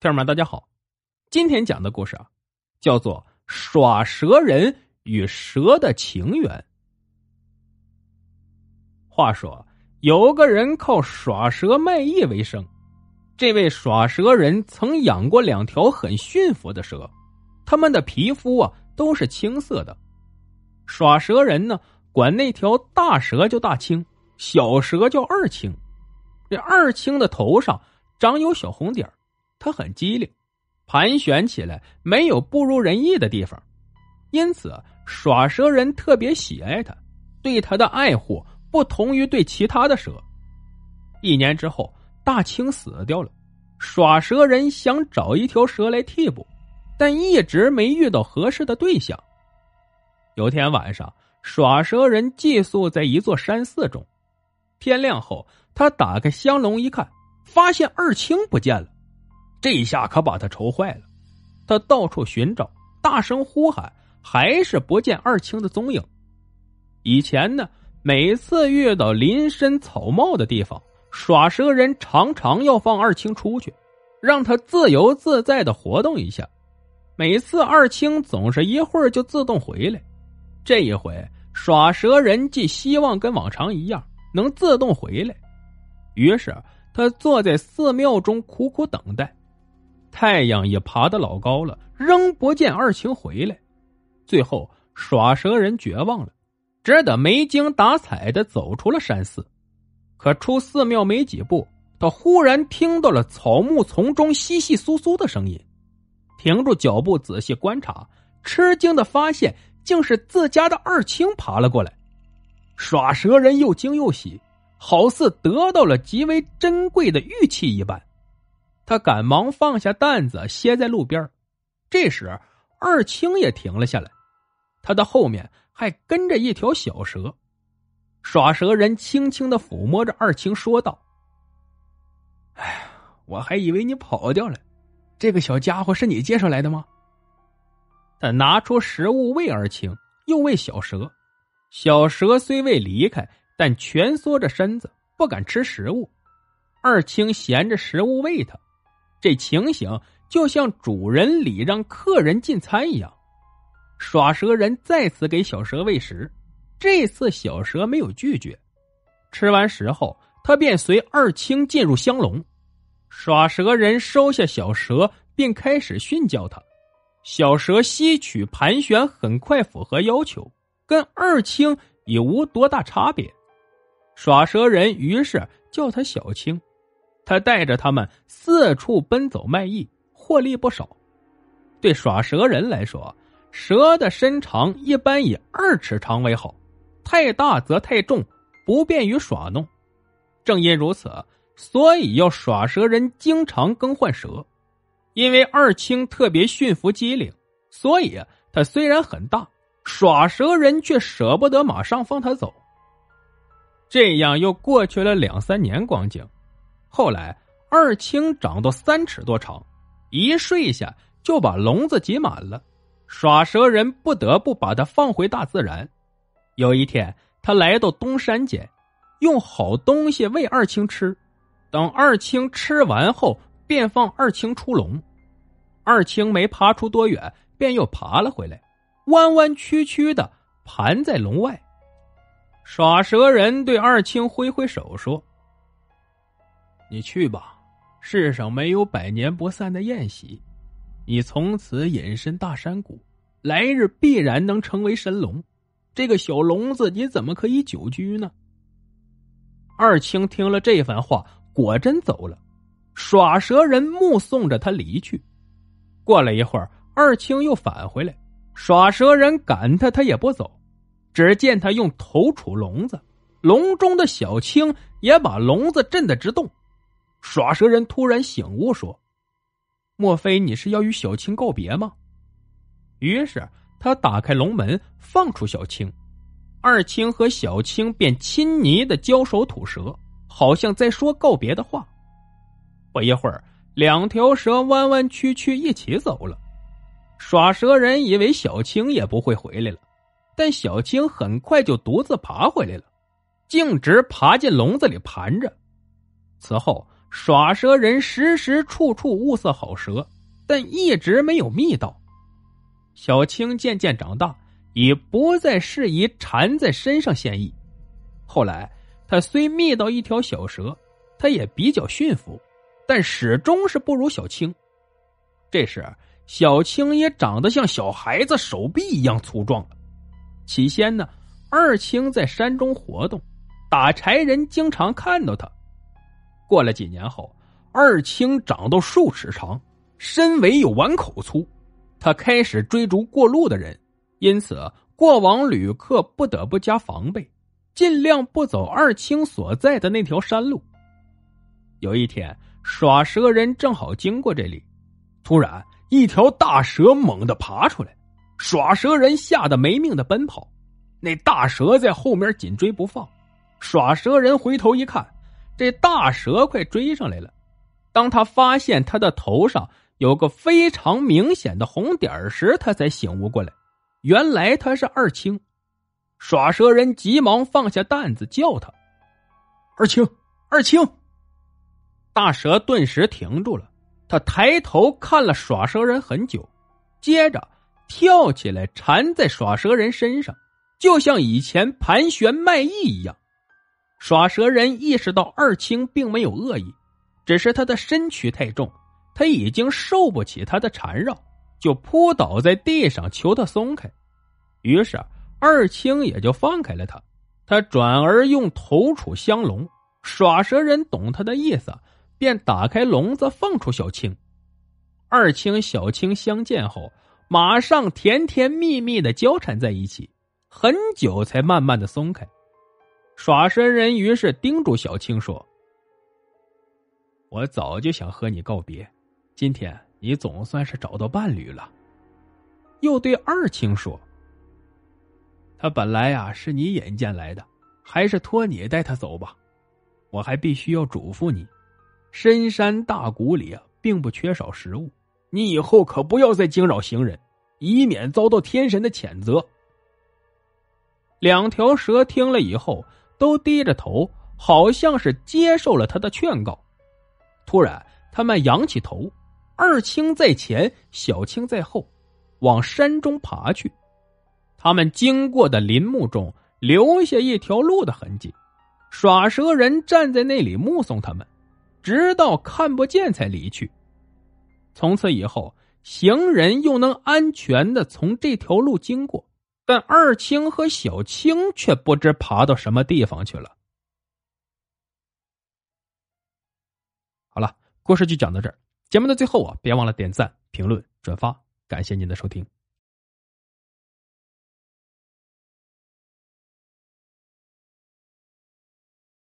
听友们，大家好，今天讲的故事啊，叫做《耍蛇人与蛇的情缘》。话说，有个人靠耍蛇卖艺为生，这位耍蛇人曾养过两条很驯服的蛇，他们的皮肤啊都是青色的。耍蛇人呢，管那条大蛇叫大青，小蛇叫二青。这二青的头上长有小红点儿。他很机灵，盘旋起来没有不如人意的地方，因此耍蛇人特别喜爱他，对他的爱护不同于对其他的蛇。一年之后，大青死掉了，耍蛇人想找一条蛇来替补，但一直没遇到合适的对象。有天晚上，耍蛇人寄宿在一座山寺中，天亮后，他打开香笼一看，发现二青不见了。这一下可把他愁坏了，他到处寻找，大声呼喊，还是不见二青的踪影。以前呢，每次遇到林深草茂的地方，耍蛇人常常要放二青出去，让他自由自在的活动一下。每次二青总是一会儿就自动回来，这一回耍蛇人既希望跟往常一样能自动回来，于是他坐在寺庙中苦苦等待。太阳也爬得老高了，仍不见二青回来。最后，耍蛇人绝望了，只得没精打采的走出了山寺。可出寺庙没几步，他忽然听到了草木丛中窸窸窣窣的声音，停住脚步，仔细观察，吃惊的发现，竟是自家的二青爬了过来。耍蛇人又惊又喜，好似得到了极为珍贵的玉器一般。他赶忙放下担子，歇在路边。这时，二青也停了下来，他的后面还跟着一条小蛇。耍蛇人轻轻的抚摸着二青，说道：“哎，我还以为你跑掉了，这个小家伙是你介绍来的吗？”他拿出食物喂二青，又喂小蛇。小蛇虽未离开，但蜷缩着身子，不敢吃食物。二青衔着食物喂他。这情形就像主人礼让客人进餐一样。耍蛇人再次给小蛇喂食，这次小蛇没有拒绝。吃完食后，他便随二青进入香笼。耍蛇人收下小蛇，并开始训教他。小蛇吸取盘旋，很快符合要求，跟二青已无多大差别。耍蛇人于是叫他小青。他带着他们四处奔走卖艺，获利不少。对耍蛇人来说，蛇的身长一般以二尺长为好，太大则太重，不便于耍弄。正因如此，所以要耍蛇人经常更换蛇。因为二青特别驯服机灵，所以他虽然很大，耍蛇人却舍不得马上放他走。这样又过去了两三年光景。后来，二青长到三尺多长，一睡下就把笼子挤满了。耍蛇人不得不把它放回大自然。有一天，他来到东山间，用好东西喂二青吃。等二青吃完后，便放二青出笼。二青没爬出多远，便又爬了回来，弯弯曲曲的盘在笼外。耍蛇人对二青挥挥手说。你去吧，世上没有百年不散的宴席。你从此隐身大山谷，来日必然能成为神龙。这个小笼子，你怎么可以久居呢？二青听了这番话，果真走了。耍蛇人目送着他离去。过了一会儿，二青又返回来，耍蛇人赶他，他也不走。只见他用头杵笼子，笼中的小青也把笼子震得直动。耍蛇人突然醒悟说：“莫非你是要与小青告别吗？”于是他打开龙门，放出小青，二青和小青便亲昵的交手吐舌，好像在说告别的话。不一会儿，两条蛇弯弯曲曲一起走了。耍蛇人以为小青也不会回来了，但小青很快就独自爬回来了，径直爬进笼子里盘着。此后。耍蛇人时时处处物色好蛇，但一直没有觅到。小青渐渐长大，已不再适宜缠在身上献艺。后来，他虽觅到一条小蛇，他也比较驯服，但始终是不如小青。这时，小青也长得像小孩子手臂一样粗壮了。起先呢，二青在山中活动，打柴人经常看到他。过了几年后，二青长到数尺长，身围有碗口粗，他开始追逐过路的人，因此过往旅客不得不加防备。尽量不走二青所在的那条山路。有一天，耍蛇人正好经过这里，突然一条大蛇猛地爬出来，耍蛇人吓得没命的奔跑，那大蛇在后面紧追不放。耍蛇人回头一看，这大蛇快追上来了。当他发现他的头上有个非常明显的红点时，他才醒悟过来，原来他是二青。耍蛇人急忙放下担子，叫他：“二青，二青！”大蛇顿时停住了，他抬头看了耍蛇人很久，接着跳起来缠在耍蛇人身上，就像以前盘旋卖艺一样。耍蛇人意识到二青并没有恶意，只是他的身躯太重，他已经受不起他的缠绕，就扑倒在地上求他松开。于是。二青也就放开了他，他转而用头杵相笼，耍蛇人懂他的意思，便打开笼子放出小青。二青、小青相见后，马上甜甜蜜蜜的交缠在一起，很久才慢慢的松开。耍身人于是叮嘱小青说：“我早就想和你告别，今天你总算是找到伴侣了。”又对二青说。他本来呀是你引荐来的，还是托你带他走吧。我还必须要嘱咐你，深山大谷里啊，并不缺少食物。你以后可不要再惊扰行人，以免遭到天神的谴责。两条蛇听了以后，都低着头，好像是接受了他的劝告。突然，他们仰起头，二青在前，小青在后，往山中爬去。他们经过的林木中留下一条路的痕迹，耍蛇人站在那里目送他们，直到看不见才离去。从此以后，行人又能安全的从这条路经过，但二青和小青却不知爬到什么地方去了。好了，故事就讲到这儿。节目的最后啊，别忘了点赞、评论、转发，感谢您的收听。